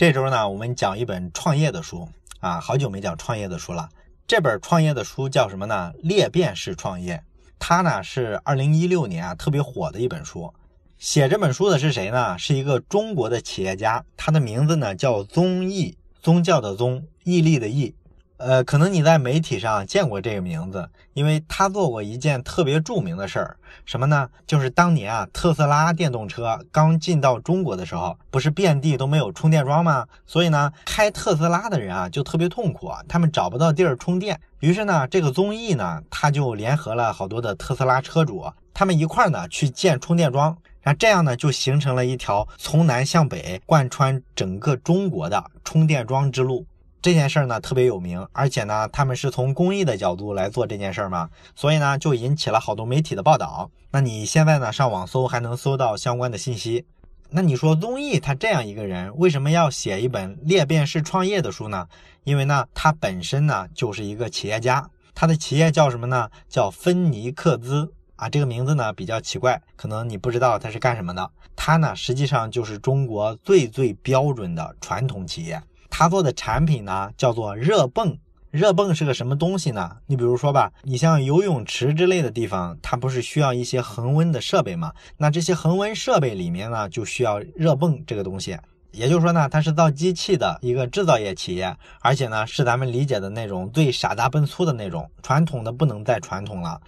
这周呢，我们讲一本创业的书啊，好久没讲创业的书了。这本创业的书叫什么呢？裂变式创业。它呢是二零一六年啊特别火的一本书。写这本书的是谁呢？是一个中国的企业家，他的名字呢叫宗毅，宗教的宗，毅力的毅。呃，可能你在媒体上见过这个名字，因为他做过一件特别著名的事儿，什么呢？就是当年啊，特斯拉电动车刚进到中国的时候，不是遍地都没有充电桩吗？所以呢，开特斯拉的人啊就特别痛苦啊，他们找不到地儿充电。于是呢，这个综艺呢，他就联合了好多的特斯拉车主，他们一块儿呢去建充电桩，然后这样呢就形成了一条从南向北贯穿整个中国的充电桩之路。这件事儿呢特别有名，而且呢他们是从公益的角度来做这件事儿嘛，所以呢就引起了好多媒体的报道。那你现在呢上网搜还能搜到相关的信息。那你说综艺他这样一个人为什么要写一本裂变式创业的书呢？因为呢他本身呢就是一个企业家，他的企业叫什么呢？叫芬尼克兹啊，这个名字呢比较奇怪，可能你不知道他是干什么的。他呢实际上就是中国最最标准的传统企业。他做的产品呢，叫做热泵。热泵是个什么东西呢？你比如说吧，你像游泳池之类的地方，它不是需要一些恒温的设备吗？那这些恒温设备里面呢，就需要热泵这个东西。也就是说呢，它是造机器的一个制造业企业，而且呢，是咱们理解的那种最傻大笨粗的那种，传统的不能再传统了。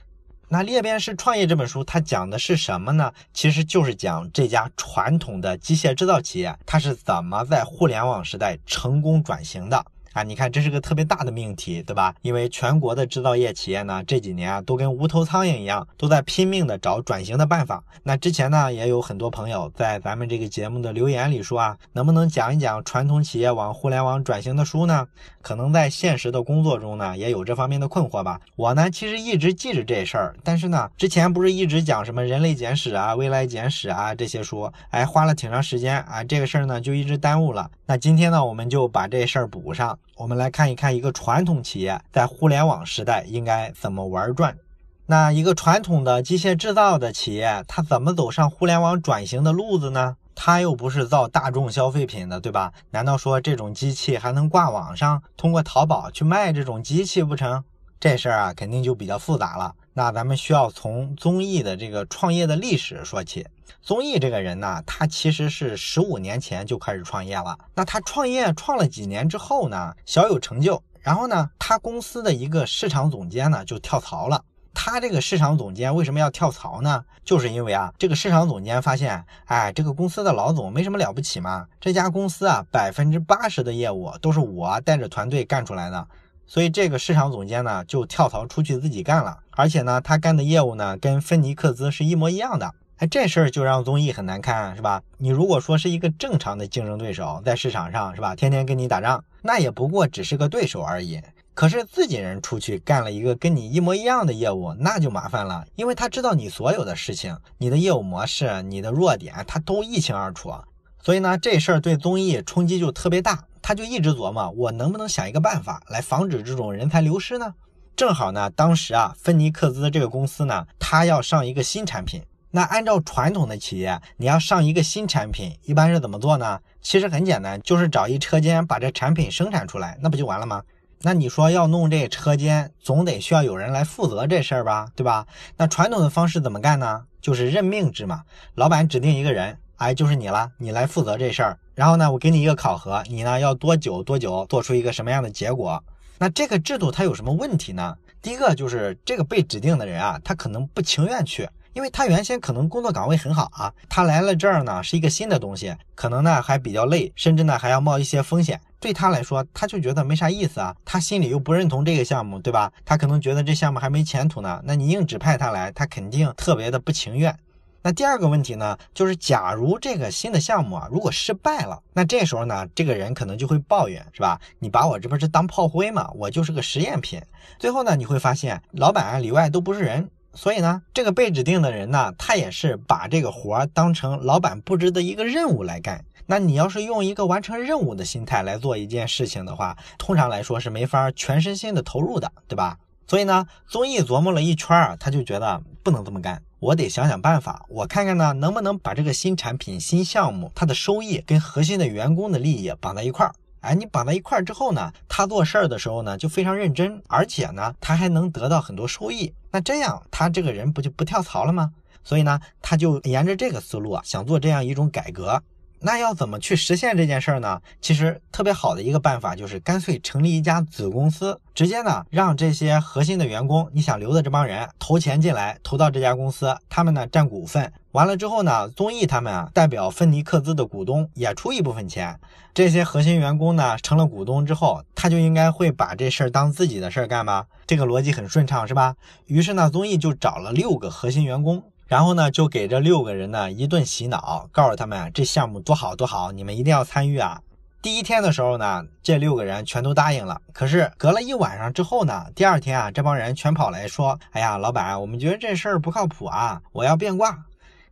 那裂变式创业这本书，它讲的是什么呢？其实就是讲这家传统的机械制造企业，它是怎么在互联网时代成功转型的。啊，你看这是个特别大的命题，对吧？因为全国的制造业企业呢，这几年啊都跟无头苍蝇一样，都在拼命的找转型的办法。那之前呢，也有很多朋友在咱们这个节目的留言里说啊，能不能讲一讲传统企业往互联网转型的书呢？可能在现实的工作中呢，也有这方面的困惑吧。我呢，其实一直记着这事儿，但是呢，之前不是一直讲什么人类简史啊、未来简史啊这些书，哎，花了挺长时间啊，这个事儿呢就一直耽误了。那今天呢，我们就把这事儿补上。我们来看一看一个传统企业在互联网时代应该怎么玩转。那一个传统的机械制造的企业，它怎么走上互联网转型的路子呢？它又不是造大众消费品的，对吧？难道说这种机器还能挂网上，通过淘宝去卖这种机器不成？这事儿啊，肯定就比较复杂了。那咱们需要从综艺的这个创业的历史说起。综艺这个人呢，他其实是十五年前就开始创业了。那他创业创了几年之后呢，小有成就。然后呢，他公司的一个市场总监呢就跳槽了。他这个市场总监为什么要跳槽呢？就是因为啊，这个市场总监发现，哎，这个公司的老总没什么了不起嘛。这家公司啊，百分之八十的业务都是我带着团队干出来的。所以这个市场总监呢就跳槽出去自己干了，而且呢他干的业务呢跟芬尼克兹是一模一样的。哎，这事儿就让综艺很难看，是吧？你如果说是一个正常的竞争对手，在市场上是吧，天天跟你打仗，那也不过只是个对手而已。可是自己人出去干了一个跟你一模一样的业务，那就麻烦了，因为他知道你所有的事情，你的业务模式、你的弱点，他都一清二楚。所以呢，这事儿对综艺冲击就特别大。他就一直琢磨，我能不能想一个办法来防止这种人才流失呢？正好呢，当时啊，芬尼克兹这个公司呢，他要上一个新产品。那按照传统的企业，你要上一个新产品，一般是怎么做呢？其实很简单，就是找一车间把这产品生产出来，那不就完了吗？那你说要弄这车间，总得需要有人来负责这事儿吧，对吧？那传统的方式怎么干呢？就是任命制嘛，老板指定一个人。哎，就是你了，你来负责这事儿。然后呢，我给你一个考核，你呢要多久多久做出一个什么样的结果？那这个制度它有什么问题呢？第一个就是这个被指定的人啊，他可能不情愿去，因为他原先可能工作岗位很好啊，他来了这儿呢是一个新的东西，可能呢还比较累，甚至呢还要冒一些风险。对他来说，他就觉得没啥意思啊，他心里又不认同这个项目，对吧？他可能觉得这项目还没前途呢。那你硬指派他来，他肯定特别的不情愿。那第二个问题呢，就是假如这个新的项目啊，如果失败了，那这时候呢，这个人可能就会抱怨，是吧？你把我这不是当炮灰吗？我就是个实验品。最后呢，你会发现老板啊里外都不是人。所以呢，这个被指定的人呢，他也是把这个活儿当成老板布置的一个任务来干。那你要是用一个完成任务的心态来做一件事情的话，通常来说是没法全身心的投入的，对吧？所以呢，综艺琢磨了一圈啊，他就觉得不能这么干。我得想想办法，我看看呢能不能把这个新产品、新项目它的收益跟核心的员工的利益绑在一块儿。哎，你绑在一块儿之后呢，他做事儿的时候呢就非常认真，而且呢他还能得到很多收益。那这样他这个人不就不跳槽了吗？所以呢，他就沿着这个思路啊，想做这样一种改革。那要怎么去实现这件事儿呢？其实特别好的一个办法就是干脆成立一家子公司，直接呢让这些核心的员工，你想留的这帮人投钱进来，投到这家公司，他们呢占股份。完了之后呢，综艺他们啊代表芬尼克兹的股东也出一部分钱。这些核心员工呢成了股东之后，他就应该会把这事儿当自己的事儿干吧？这个逻辑很顺畅，是吧？于是呢，综艺就找了六个核心员工。然后呢，就给这六个人呢一顿洗脑，告诉他们这项目多好多好，你们一定要参与啊！第一天的时候呢，这六个人全都答应了。可是隔了一晚上之后呢，第二天啊，这帮人全跑来说：“哎呀，老板，我们觉得这事儿不靠谱啊，我要变卦。”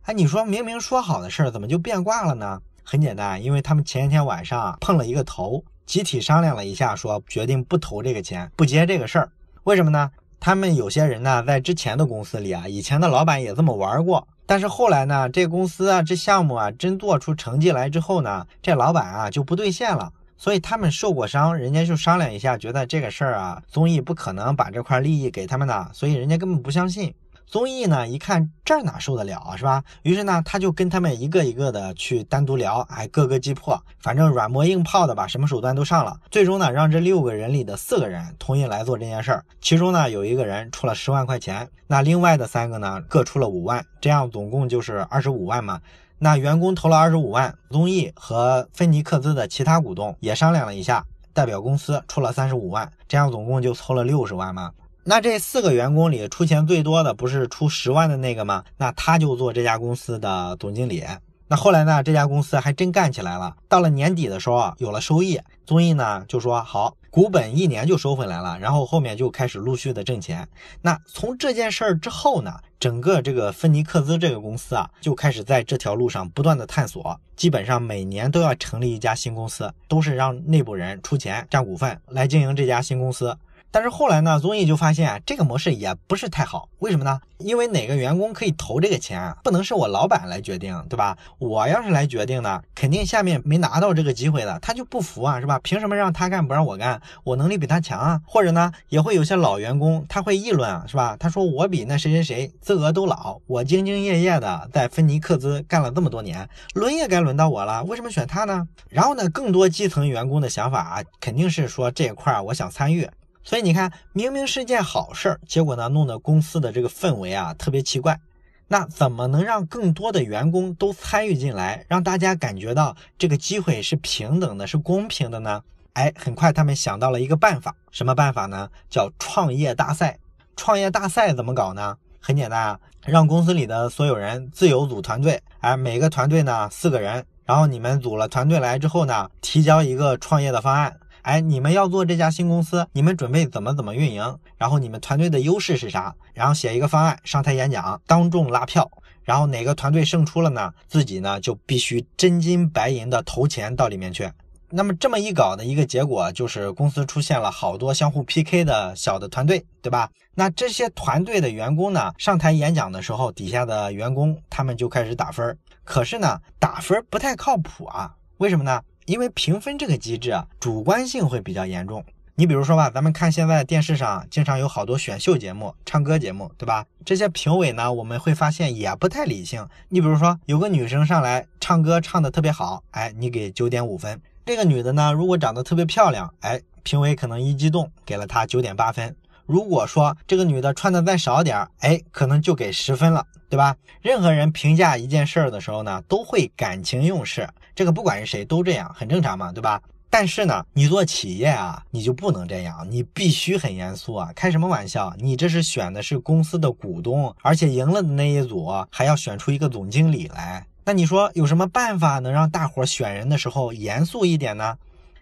哎，你说明明说好的事儿，怎么就变卦了呢？很简单，因为他们前一天晚上碰了一个头，集体商量了一下，说决定不投这个钱，不接这个事儿。为什么呢？他们有些人呢，在之前的公司里啊，以前的老板也这么玩过。但是后来呢，这公司啊，这项目啊，真做出成绩来之后呢，这老板啊就不兑现了。所以他们受过伤，人家就商量一下，觉得这个事儿啊，综艺不可能把这块利益给他们的，所以人家根本不相信。综艺呢，一看这哪受得了啊，是吧？于是呢，他就跟他们一个一个的去单独聊，哎，各个击破，反正软磨硬泡的把什么手段都上了。最终呢，让这六个人里的四个人同意来做这件事儿，其中呢，有一个人出了十万块钱，那另外的三个呢，各出了五万，这样总共就是二十五万嘛。那员工投了二十五万，综艺和芬尼克斯的其他股东也商量了一下，代表公司出了三十五万，这样总共就凑了六十万嘛。那这四个员工里出钱最多的不是出十万的那个吗？那他就做这家公司的总经理。那后来呢，这家公司还真干起来了。到了年底的时候啊，有了收益，综艺呢就说好，股本一年就收回来了，然后后面就开始陆续的挣钱。那从这件事儿之后呢，整个这个芬尼克斯这个公司啊，就开始在这条路上不断的探索，基本上每年都要成立一家新公司，都是让内部人出钱占股份来经营这家新公司。但是后来呢，综艺就发现这个模式也不是太好。为什么呢？因为哪个员工可以投这个钱，不能是我老板来决定，对吧？我要是来决定呢，肯定下面没拿到这个机会的，他就不服啊，是吧？凭什么让他干不让我干？我能力比他强啊？或者呢，也会有些老员工他会议论啊，是吧？他说我比那谁谁谁资格都老，我兢兢业业的在芬尼克兹干了这么多年，轮也该轮到我了，为什么选他呢？然后呢，更多基层员工的想法啊，肯定是说这一块我想参与。所以你看，明明是件好事儿，结果呢，弄得公司的这个氛围啊特别奇怪。那怎么能让更多的员工都参与进来，让大家感觉到这个机会是平等的，是公平的呢？哎，很快他们想到了一个办法，什么办法呢？叫创业大赛。创业大赛怎么搞呢？很简单啊，让公司里的所有人自由组团队，哎，每个团队呢四个人，然后你们组了团队来之后呢，提交一个创业的方案。哎，你们要做这家新公司，你们准备怎么怎么运营？然后你们团队的优势是啥？然后写一个方案，上台演讲，当众拉票。然后哪个团队胜出了呢？自己呢就必须真金白银的投钱到里面去。那么这么一搞的一个结果，就是公司出现了好多相互 PK 的小的团队，对吧？那这些团队的员工呢，上台演讲的时候，底下的员工他们就开始打分。可是呢，打分不太靠谱啊？为什么呢？因为评分这个机制啊，主观性会比较严重。你比如说吧，咱们看现在电视上经常有好多选秀节目、唱歌节目，对吧？这些评委呢，我们会发现也不太理性。你比如说，有个女生上来唱歌唱的特别好，哎，你给九点五分。这个女的呢，如果长得特别漂亮，哎，评委可能一激动给了她九点八分。如果说这个女的穿的再少点，哎，可能就给十分了，对吧？任何人评价一件事儿的时候呢，都会感情用事。这个不管是谁都这样，很正常嘛，对吧？但是呢，你做企业啊，你就不能这样，你必须很严肃啊！开什么玩笑？你这是选的是公司的股东，而且赢了的那一组还要选出一个总经理来。那你说有什么办法能让大伙选人的时候严肃一点呢？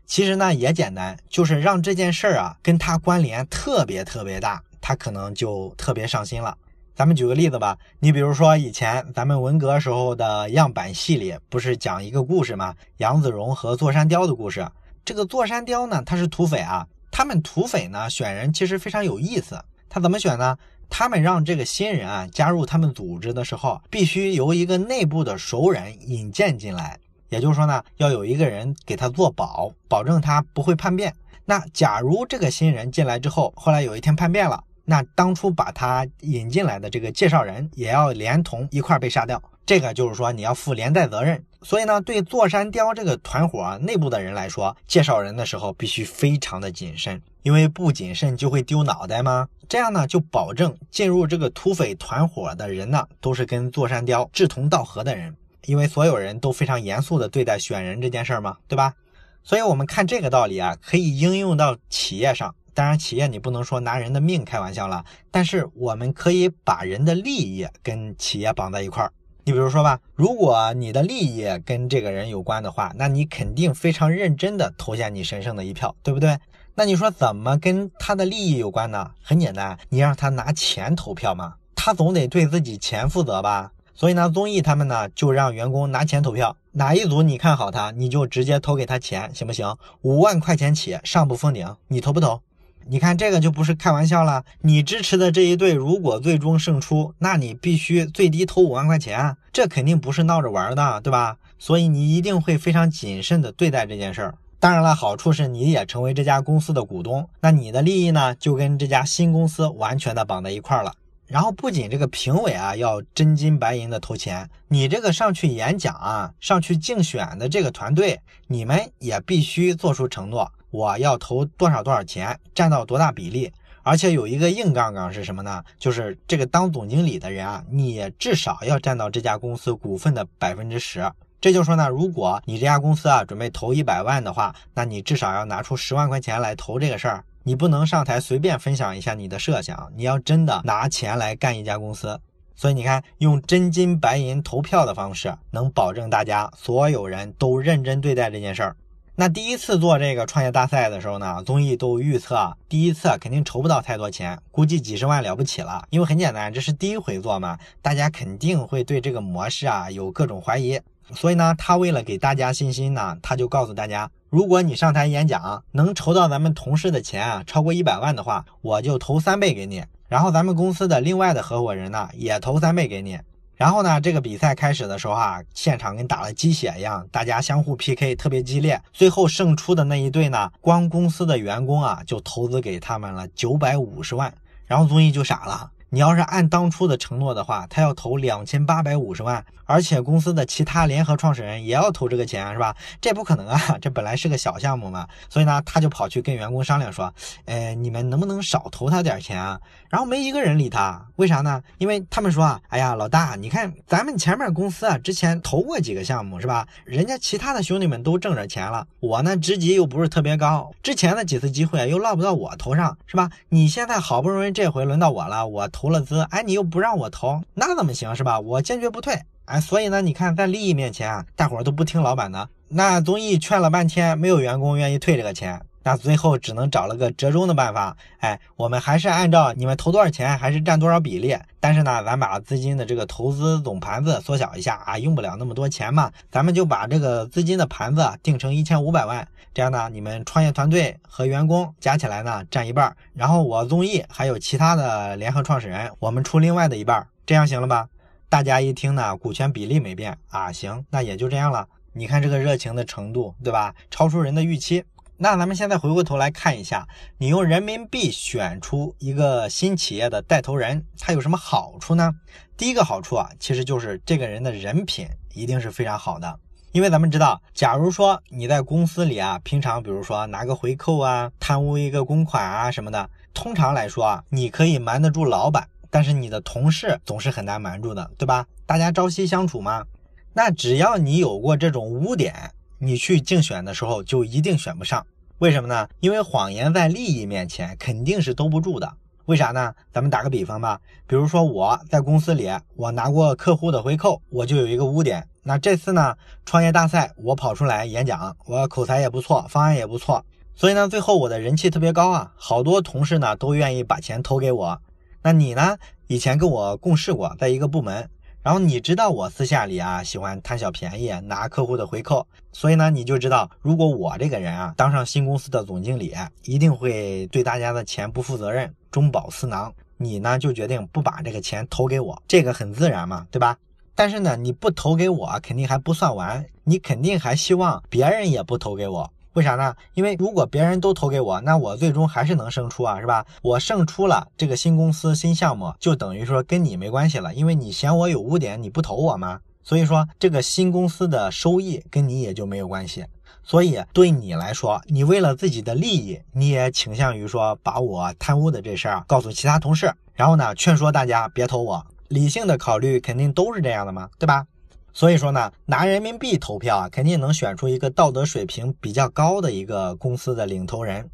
其实呢也简单，就是让这件事儿啊跟他关联特别特别大，他可能就特别上心了。咱们举个例子吧，你比如说以前咱们文革时候的样板戏里，不是讲一个故事吗？杨子荣和座山雕的故事。这个座山雕呢，他是土匪啊。他们土匪呢选人其实非常有意思，他怎么选呢？他们让这个新人啊加入他们组织的时候，必须由一个内部的熟人引荐进来。也就是说呢，要有一个人给他做保，保证他不会叛变。那假如这个新人进来之后，后来有一天叛变了，那当初把他引进来的这个介绍人也要连同一块被杀掉。这个就是说你要负连带责任。所以呢，对座山雕这个团伙内部的人来说，介绍人的时候必须非常的谨慎，因为不谨慎就会丢脑袋吗？这样呢，就保证进入这个土匪团伙的人呢，都是跟座山雕志同道合的人。因为所有人都非常严肃的对待选人这件事儿嘛，对吧？所以，我们看这个道理啊，可以应用到企业上。当然，企业你不能说拿人的命开玩笑了，但是我们可以把人的利益跟企业绑在一块儿。你比如说吧，如果你的利益跟这个人有关的话，那你肯定非常认真地投下你神圣的一票，对不对？那你说怎么跟他的利益有关呢？很简单，你让他拿钱投票嘛，他总得对自己钱负责吧。所以呢，综艺他们呢就让员工拿钱投票，哪一组你看好他，你就直接投给他钱，行不行？五万块钱起，上不封顶，你投不投？你看这个就不是开玩笑了。你支持的这一队如果最终胜出，那你必须最低投五万块钱，这肯定不是闹着玩的，对吧？所以你一定会非常谨慎的对待这件事儿。当然了，好处是你也成为这家公司的股东，那你的利益呢就跟这家新公司完全的绑在一块儿了。然后不仅这个评委啊要真金白银的投钱，你这个上去演讲啊、上去竞选的这个团队，你们也必须做出承诺，我要投多少多少钱，占到多大比例，而且有一个硬杠杠是什么呢？就是这个当总经理的人啊，你至少要占到这家公司股份的百分之十。这就说呢，如果你这家公司啊准备投一百万的话，那你至少要拿出十万块钱来投这个事儿。你不能上台随便分享一下你的设想，你要真的拿钱来干一家公司。所以你看，用真金白银投票的方式，能保证大家所有人都认真对待这件事儿。那第一次做这个创业大赛的时候呢，综艺都预测第一次肯定筹不到太多钱，估计几十万了不起了。因为很简单，这是第一回做嘛，大家肯定会对这个模式啊有各种怀疑。所以呢，他为了给大家信心呢，他就告诉大家。如果你上台演讲能筹到咱们同事的钱啊，超过一百万的话，我就投三倍给你。然后咱们公司的另外的合伙人呢，也投三倍给你。然后呢，这个比赛开始的时候啊，现场跟打了鸡血一样，大家相互 PK，特别激烈。最后胜出的那一队呢，光公司的员工啊，就投资给他们了九百五十万。然后综艺就傻了。你要是按当初的承诺的话，他要投两千八百五十万，而且公司的其他联合创始人也要投这个钱，是吧？这不可能啊，这本来是个小项目嘛。所以呢，他就跑去跟员工商量说：“呃，你们能不能少投他点钱啊？”然后没一个人理他，为啥呢？因为他们说啊，哎呀，老大，你看咱们前面公司啊，之前投过几个项目，是吧？人家其他的兄弟们都挣着钱了，我呢职级又不是特别高，之前的几次机会又落不到我头上，是吧？你现在好不容易这回轮到我了，我投了资，哎，你又不让我投，那怎么行，是吧？我坚决不退，哎，所以呢，你看在利益面前啊，大伙都不听老板的。那综艺劝了半天，没有员工愿意退这个钱。那最后只能找了个折中的办法，哎，我们还是按照你们投多少钱，还是占多少比例。但是呢，咱把资金的这个投资总盘子缩小一下啊，用不了那么多钱嘛，咱们就把这个资金的盘子定成一千五百万。这样呢，你们创业团队和员工加起来呢占一半，然后我综艺还有其他的联合创始人，我们出另外的一半，这样行了吧？大家一听呢，股权比例没变啊，行，那也就这样了。你看这个热情的程度，对吧？超出人的预期。那咱们现在回过头来看一下，你用人民币选出一个新企业的带头人，他有什么好处呢？第一个好处啊，其实就是这个人的人品一定是非常好的。因为咱们知道，假如说你在公司里啊，平常比如说拿个回扣啊，贪污一个公款啊什么的，通常来说啊，你可以瞒得住老板，但是你的同事总是很难瞒住的，对吧？大家朝夕相处嘛，那只要你有过这种污点。你去竞选的时候就一定选不上，为什么呢？因为谎言在利益面前肯定是兜不住的。为啥呢？咱们打个比方吧，比如说我在公司里，我拿过客户的回扣，我就有一个污点。那这次呢，创业大赛我跑出来演讲，我口才也不错，方案也不错，所以呢，最后我的人气特别高啊，好多同事呢都愿意把钱投给我。那你呢？以前跟我共事过，在一个部门。然后你知道我私下里啊喜欢贪小便宜拿客户的回扣，所以呢你就知道，如果我这个人啊当上新公司的总经理，一定会对大家的钱不负责任，中饱私囊。你呢就决定不把这个钱投给我，这个很自然嘛，对吧？但是呢，你不投给我，肯定还不算完，你肯定还希望别人也不投给我。为啥呢？因为如果别人都投给我，那我最终还是能胜出啊，是吧？我胜出了这个新公司、新项目，就等于说跟你没关系了，因为你嫌我有污点，你不投我吗？所以说这个新公司的收益跟你也就没有关系。所以对你来说，你为了自己的利益，你也倾向于说把我贪污的这事儿告诉其他同事，然后呢劝说大家别投我。理性的考虑肯定都是这样的嘛，对吧？所以说呢，拿人民币投票啊，肯定能选出一个道德水平比较高的一个公司的领头人。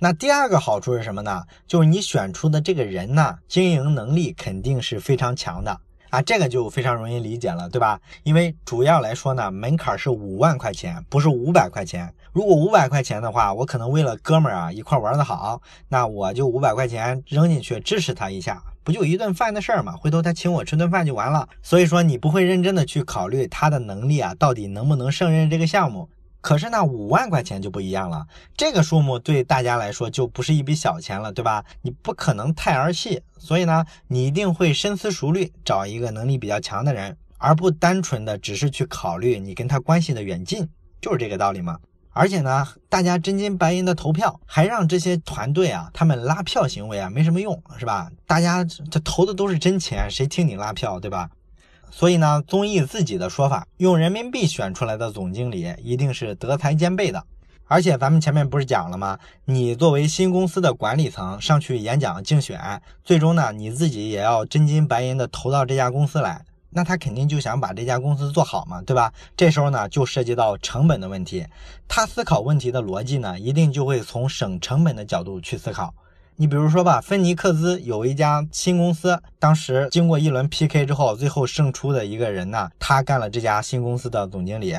那第二个好处是什么呢？就是你选出的这个人呢，经营能力肯定是非常强的啊，这个就非常容易理解了，对吧？因为主要来说呢，门槛是五万块钱，不是五百块钱。如果五百块钱的话，我可能为了哥们儿啊一块玩的好，那我就五百块钱扔进去支持他一下。不就一顿饭的事儿嘛，回头他请我吃顿饭就完了。所以说你不会认真的去考虑他的能力啊，到底能不能胜任这个项目。可是呢，五万块钱就不一样了，这个数目对大家来说就不是一笔小钱了，对吧？你不可能太儿戏，所以呢，你一定会深思熟虑，找一个能力比较强的人，而不单纯的只是去考虑你跟他关系的远近，就是这个道理嘛。而且呢，大家真金白银的投票，还让这些团队啊，他们拉票行为啊，没什么用，是吧？大家这投的都是真钱，谁听你拉票，对吧？所以呢，综艺自己的说法，用人民币选出来的总经理一定是德才兼备的。而且咱们前面不是讲了吗？你作为新公司的管理层上去演讲竞选，最终呢，你自己也要真金白银的投到这家公司来。那他肯定就想把这家公司做好嘛，对吧？这时候呢，就涉及到成本的问题。他思考问题的逻辑呢，一定就会从省成本的角度去思考。你比如说吧，芬尼克斯有一家新公司，当时经过一轮 PK 之后，最后胜出的一个人呢，他干了这家新公司的总经理。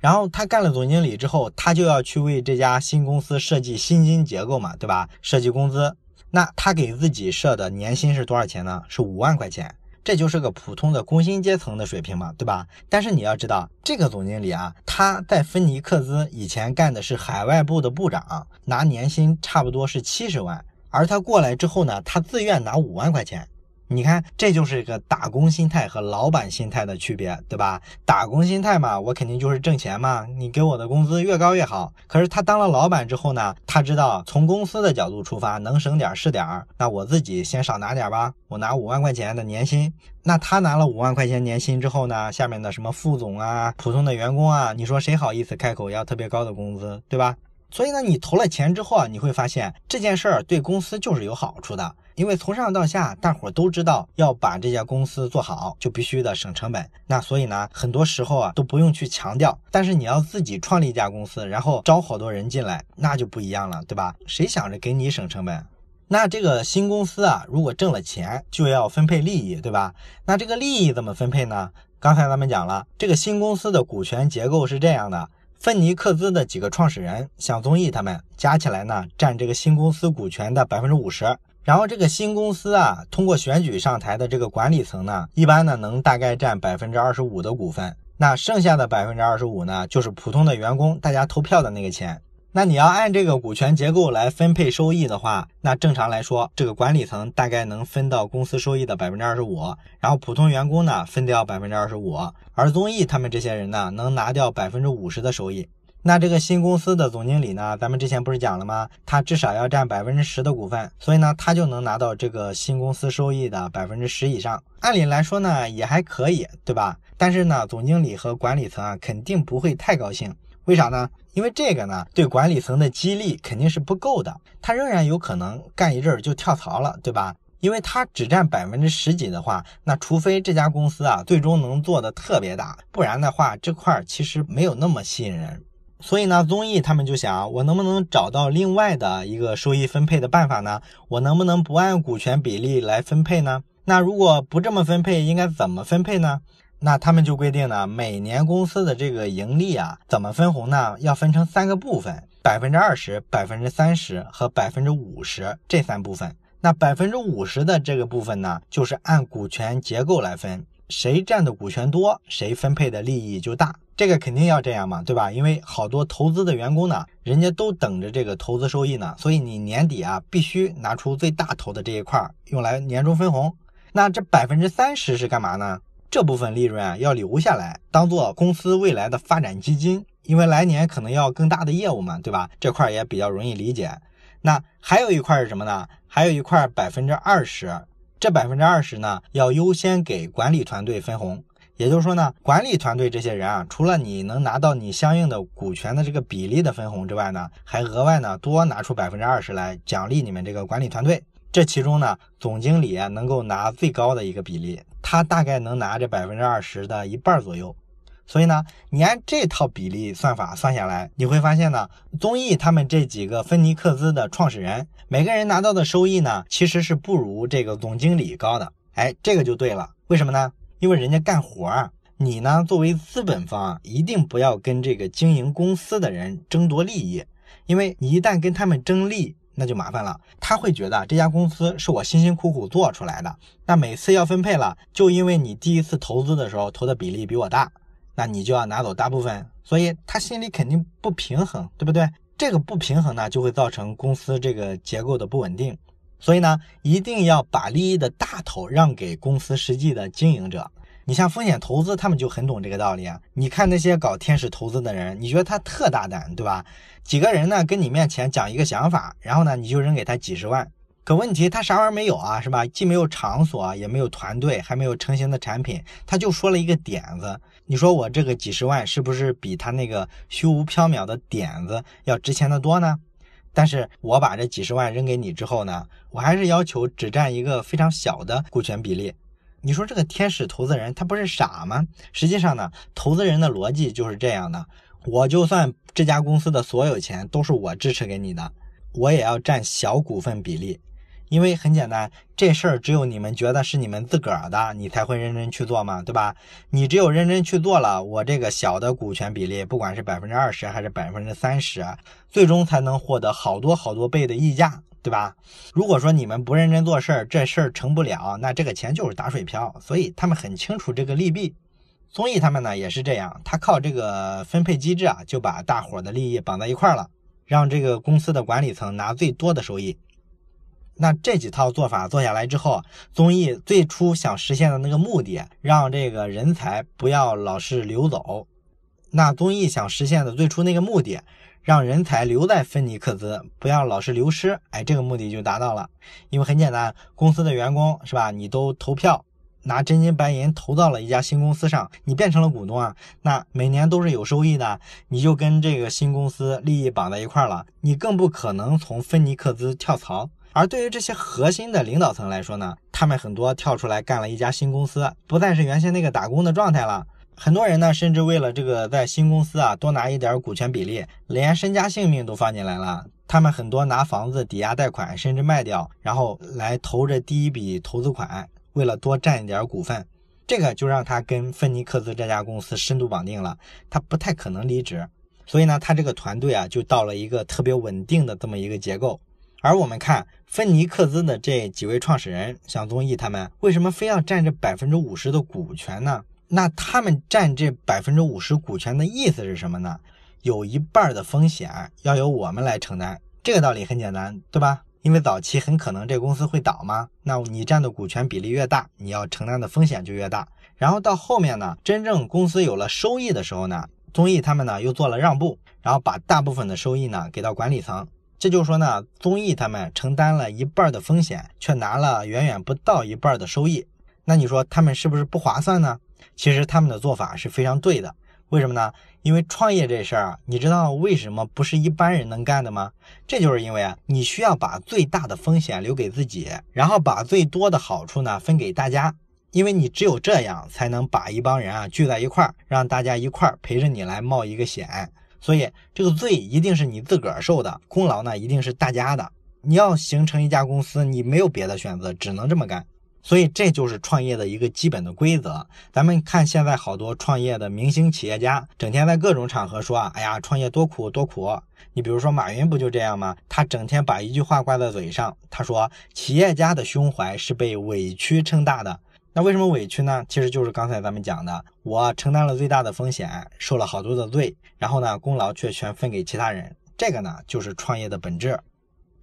然后他干了总经理之后，他就要去为这家新公司设计薪金结构嘛，对吧？设计工资。那他给自己设的年薪是多少钱呢？是五万块钱。这就是个普通的工薪阶层的水平嘛，对吧？但是你要知道，这个总经理啊，他在芬尼克斯以前干的是海外部的部长，拿年薪差不多是七十万，而他过来之后呢，他自愿拿五万块钱。你看，这就是一个打工心态和老板心态的区别，对吧？打工心态嘛，我肯定就是挣钱嘛，你给我的工资越高越好。可是他当了老板之后呢，他知道从公司的角度出发，能省点是点儿，那我自己先少拿点吧，我拿五万块钱的年薪。那他拿了五万块钱年薪之后呢，下面的什么副总啊、普通的员工啊，你说谁好意思开口要特别高的工资，对吧？所以呢，你投了钱之后啊，你会发现这件事儿对公司就是有好处的。因为从上到下，大伙都知道要把这家公司做好，就必须得省成本。那所以呢，很多时候啊都不用去强调。但是你要自己创立一家公司，然后招好多人进来，那就不一样了，对吧？谁想着给你省成本？那这个新公司啊，如果挣了钱，就要分配利益，对吧？那这个利益怎么分配呢？刚才咱们讲了，这个新公司的股权结构是这样的：芬尼克斯的几个创始人，像综艺他们加起来呢，占这个新公司股权的百分之五十。然后这个新公司啊，通过选举上台的这个管理层呢，一般呢能大概占百分之二十五的股份。那剩下的百分之二十五呢，就是普通的员工大家投票的那个钱。那你要按这个股权结构来分配收益的话，那正常来说，这个管理层大概能分到公司收益的百分之二十五，然后普通员工呢分掉百分之二十五，而综艺他们这些人呢能拿掉百分之五十的收益。那这个新公司的总经理呢？咱们之前不是讲了吗？他至少要占百分之十的股份，所以呢，他就能拿到这个新公司收益的百分之十以上。按理来说呢，也还可以，对吧？但是呢，总经理和管理层啊，肯定不会太高兴。为啥呢？因为这个呢，对管理层的激励肯定是不够的，他仍然有可能干一阵儿就跳槽了，对吧？因为他只占百分之十几的话，那除非这家公司啊最终能做的特别大，不然的话，这块儿其实没有那么吸引人。所以呢，综艺他们就想，我能不能找到另外的一个收益分配的办法呢？我能不能不按股权比例来分配呢？那如果不这么分配，应该怎么分配呢？那他们就规定呢，每年公司的这个盈利啊，怎么分红呢？要分成三个部分：百分之二十、百分之三十和百分之五十这三部分。那百分之五十的这个部分呢，就是按股权结构来分。谁占的股权多，谁分配的利益就大。这个肯定要这样嘛，对吧？因为好多投资的员工呢，人家都等着这个投资收益呢，所以你年底啊，必须拿出最大头的这一块用来年终分红。那这百分之三十是干嘛呢？这部分利润啊，要留下来当做公司未来的发展基金，因为来年可能要更大的业务嘛，对吧？这块也比较容易理解。那还有一块是什么呢？还有一块百分之二十，这百分之二十呢，要优先给管理团队分红。也就是说呢，管理团队这些人啊，除了你能拿到你相应的股权的这个比例的分红之外呢，还额外呢多拿出百分之二十来奖励你们这个管理团队。这其中呢，总经理能够拿最高的一个比例，他大概能拿这百分之二十的一半左右。所以呢，你按这套比例算法算下来，你会发现呢，综艺他们这几个芬尼克斯的创始人，每个人拿到的收益呢，其实是不如这个总经理高的。哎，这个就对了，为什么呢？因为人家干活啊，你呢作为资本方，一定不要跟这个经营公司的人争夺利益，因为你一旦跟他们争利，那就麻烦了。他会觉得这家公司是我辛辛苦苦做出来的，那每次要分配了，就因为你第一次投资的时候投的比例比我大，那你就要拿走大部分，所以他心里肯定不平衡，对不对？这个不平衡呢，就会造成公司这个结构的不稳定。所以呢，一定要把利益的大头让给公司实际的经营者。你像风险投资，他们就很懂这个道理啊。你看那些搞天使投资的人，你觉得他特大胆，对吧？几个人呢跟你面前讲一个想法，然后呢你就扔给他几十万。可问题他啥玩意儿没有啊，是吧？既没有场所，也没有团队，还没有成型的产品，他就说了一个点子。你说我这个几十万是不是比他那个虚无缥缈的点子要值钱的多呢？但是我把这几十万扔给你之后呢，我还是要求只占一个非常小的股权比例。你说这个天使投资人他不是傻吗？实际上呢，投资人的逻辑就是这样的：我就算这家公司的所有钱都是我支持给你的，我也要占小股份比例。因为很简单，这事儿只有你们觉得是你们自个儿的，你才会认真去做嘛，对吧？你只有认真去做了，我这个小的股权比例，不管是百分之二十还是百分之三十，最终才能获得好多好多倍的溢价，对吧？如果说你们不认真做事儿，这事儿成不了，那这个钱就是打水漂。所以他们很清楚这个利弊。综艺他们呢也是这样，他靠这个分配机制啊，就把大伙的利益绑在一块儿了，让这个公司的管理层拿最多的收益。那这几套做法做下来之后，综艺最初想实现的那个目的，让这个人才不要老是流走。那综艺想实现的最初那个目的，让人才留在芬尼克斯，不要老是流失。哎，这个目的就达到了。因为很简单，公司的员工是吧？你都投票，拿真金白银投到了一家新公司上，你变成了股东啊，那每年都是有收益的，你就跟这个新公司利益绑在一块儿了，你更不可能从芬尼克斯跳槽。而对于这些核心的领导层来说呢，他们很多跳出来干了一家新公司，不再是原先那个打工的状态了。很多人呢，甚至为了这个在新公司啊多拿一点股权比例，连身家性命都放进来了。他们很多拿房子抵押贷款，甚至卖掉，然后来投这第一笔投资款，为了多占一点股份。这个就让他跟芬尼克斯这家公司深度绑定了，他不太可能离职。所以呢，他这个团队啊，就到了一个特别稳定的这么一个结构。而我们看芬尼克斯的这几位创始人，像综艺他们为什么非要占这百分之五十的股权呢？那他们占这百分之五十股权的意思是什么呢？有一半的风险要由我们来承担。这个道理很简单，对吧？因为早期很可能这公司会倒嘛，那你占的股权比例越大，你要承担的风险就越大。然后到后面呢，真正公司有了收益的时候呢，综艺他们呢又做了让步，然后把大部分的收益呢给到管理层。这就说呢，综艺他们承担了一半的风险，却拿了远远不到一半的收益。那你说他们是不是不划算呢？其实他们的做法是非常对的。为什么呢？因为创业这事儿啊，你知道为什么不是一般人能干的吗？这就是因为啊，你需要把最大的风险留给自己，然后把最多的好处呢分给大家。因为你只有这样，才能把一帮人啊聚在一块儿，让大家一块儿陪着你来冒一个险。所以这个罪一定是你自个儿受的，功劳呢一定是大家的。你要形成一家公司，你没有别的选择，只能这么干。所以这就是创业的一个基本的规则。咱们看现在好多创业的明星企业家，整天在各种场合说啊，哎呀，创业多苦多苦。你比如说马云不就这样吗？他整天把一句话挂在嘴上，他说企业家的胸怀是被委屈撑大的。那为什么委屈呢？其实就是刚才咱们讲的，我承担了最大的风险，受了好多的罪，然后呢，功劳却全分给其他人，这个呢就是创业的本质。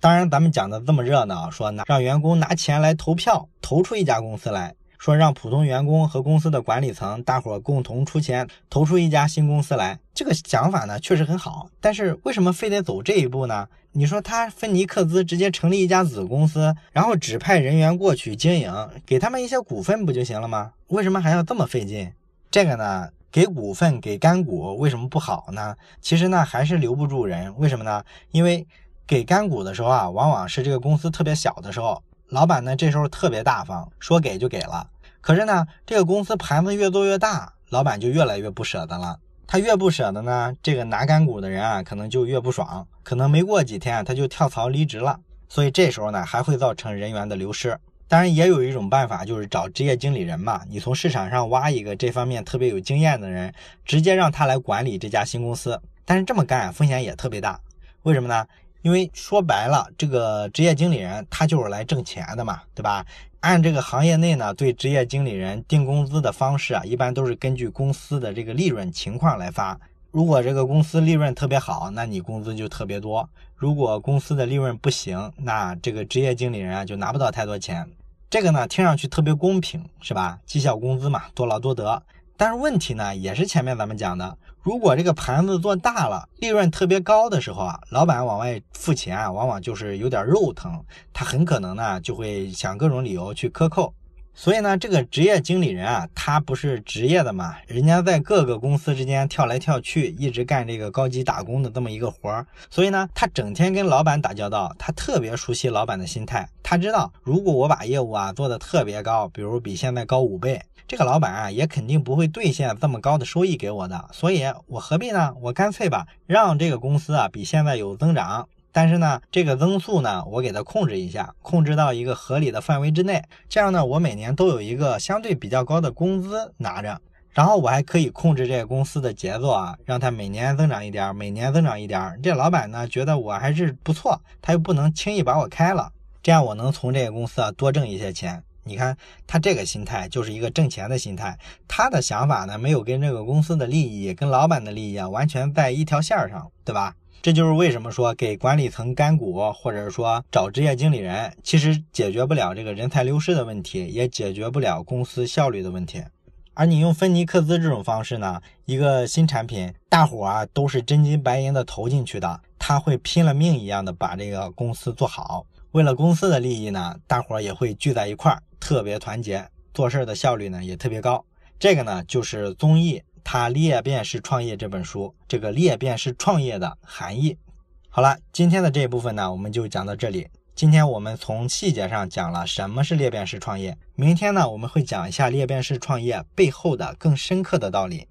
当然，咱们讲的这么热闹，说拿让员工拿钱来投票，投出一家公司来。说让普通员工和公司的管理层大伙共同出钱投出一家新公司来，这个想法呢确实很好，但是为什么非得走这一步呢？你说他芬尼克斯直接成立一家子公司，然后指派人员过去经营，给他们一些股份不就行了吗？为什么还要这么费劲？这个呢，给股份给干股为什么不好呢？其实呢还是留不住人，为什么呢？因为给干股的时候啊，往往是这个公司特别小的时候。老板呢，这时候特别大方，说给就给了。可是呢，这个公司盘子越做越大，老板就越来越不舍得了。他越不舍得呢，这个拿干股的人啊，可能就越不爽，可能没过几天他就跳槽离职了。所以这时候呢，还会造成人员的流失。当然，也有一种办法，就是找职业经理人嘛，你从市场上挖一个这方面特别有经验的人，直接让他来管理这家新公司。但是这么干风险也特别大，为什么呢？因为说白了，这个职业经理人他就是来挣钱的嘛，对吧？按这个行业内呢，对职业经理人定工资的方式啊，一般都是根据公司的这个利润情况来发。如果这个公司利润特别好，那你工资就特别多；如果公司的利润不行，那这个职业经理人啊就拿不到太多钱。这个呢，听上去特别公平，是吧？绩效工资嘛，多劳多得。但是问题呢，也是前面咱们讲的。如果这个盘子做大了，利润特别高的时候啊，老板往外付钱啊，往往就是有点肉疼，他很可能呢就会想各种理由去克扣。所以呢，这个职业经理人啊，他不是职业的嘛，人家在各个公司之间跳来跳去，一直干这个高级打工的这么一个活儿。所以呢，他整天跟老板打交道，他特别熟悉老板的心态，他知道如果我把业务啊做得特别高，比如比现在高五倍。这个老板啊，也肯定不会兑现这么高的收益给我的，所以我何必呢？我干脆吧，让这个公司啊比现在有增长，但是呢，这个增速呢，我给它控制一下，控制到一个合理的范围之内，这样呢，我每年都有一个相对比较高的工资拿着，然后我还可以控制这个公司的节奏啊，让它每年增长一点，每年增长一点。这老板呢，觉得我还是不错，他又不能轻易把我开了，这样我能从这个公司啊多挣一些钱。你看他这个心态就是一个挣钱的心态，他的想法呢没有跟这个公司的利益、跟老板的利益啊完全在一条线上，对吧？这就是为什么说给管理层干股，或者说找职业经理人，其实解决不了这个人才流失的问题，也解决不了公司效率的问题。而你用芬尼克斯这种方式呢，一个新产品，大伙啊都是真金白银的投进去的，他会拼了命一样的把这个公司做好。为了公司的利益呢，大伙也会聚在一块儿，特别团结，做事的效率呢也特别高。这个呢就是综艺它裂变式创业这本书这个裂变式创业的含义。好了，今天的这一部分呢我们就讲到这里。今天我们从细节上讲了什么是裂变式创业，明天呢我们会讲一下裂变式创业背后的更深刻的道理。